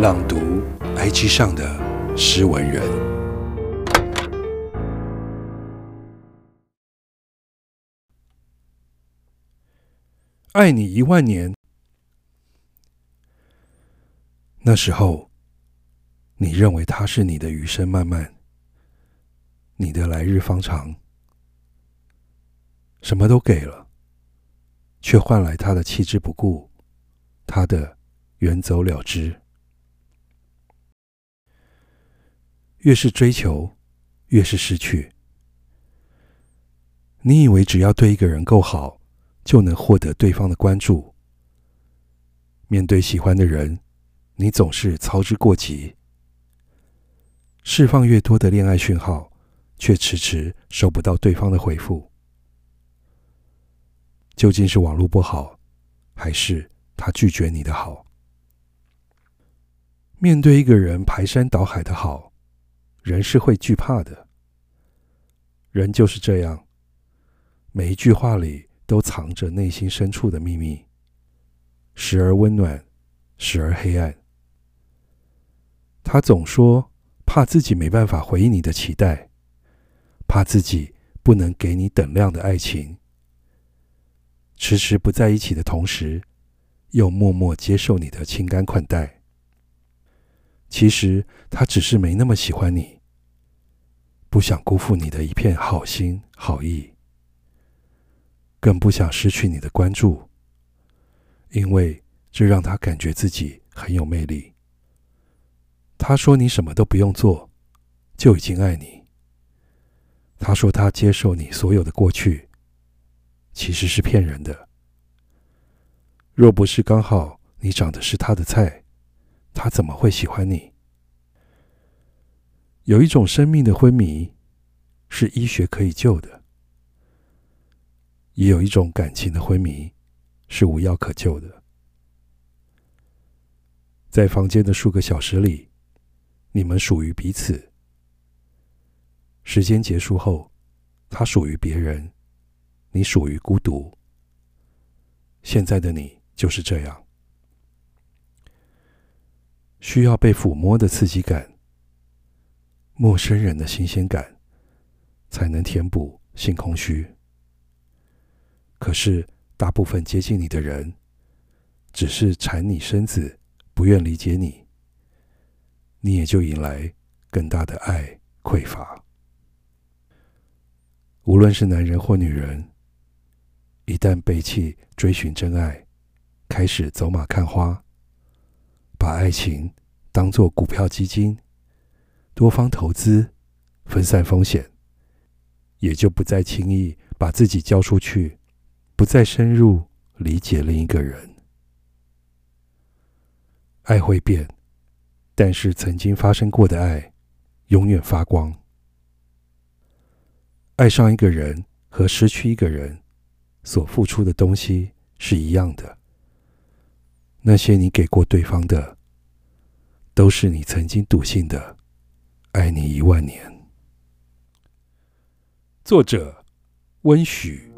朗读 IG 上的诗文人，爱你一万年。那时候，你认为他是你的余生漫漫，你的来日方长，什么都给了，却换来他的弃之不顾，他的远走了之。越是追求，越是失去。你以为只要对一个人够好，就能获得对方的关注。面对喜欢的人，你总是操之过急，释放越多的恋爱讯号，却迟迟收不到对方的回复。究竟是网络不好，还是他拒绝你的好？面对一个人排山倒海的好。人是会惧怕的，人就是这样，每一句话里都藏着内心深处的秘密，时而温暖，时而黑暗。他总说怕自己没办法回应你的期待，怕自己不能给你等量的爱情，迟迟不在一起的同时，又默默接受你的情感款待。其实他只是没那么喜欢你，不想辜负你的一片好心好意，更不想失去你的关注，因为这让他感觉自己很有魅力。他说你什么都不用做，就已经爱你。他说他接受你所有的过去，其实是骗人的。若不是刚好你长得是他的菜。他怎么会喜欢你？有一种生命的昏迷，是医学可以救的；也有一种感情的昏迷，是无药可救的。在房间的数个小时里，你们属于彼此。时间结束后，他属于别人，你属于孤独。现在的你就是这样。需要被抚摸的刺激感，陌生人的新鲜感，才能填补性空虚。可是，大部分接近你的人，只是缠你身子，不愿理解你，你也就引来更大的爱匮乏。无论是男人或女人，一旦背弃追寻真爱，开始走马看花。把爱情当做股票基金，多方投资，分散风险，也就不再轻易把自己交出去，不再深入理解另一个人。爱会变，但是曾经发生过的爱，永远发光。爱上一个人和失去一个人，所付出的东西是一样的。那些你给过对方的，都是你曾经笃信的，爱你一万年。作者：温许。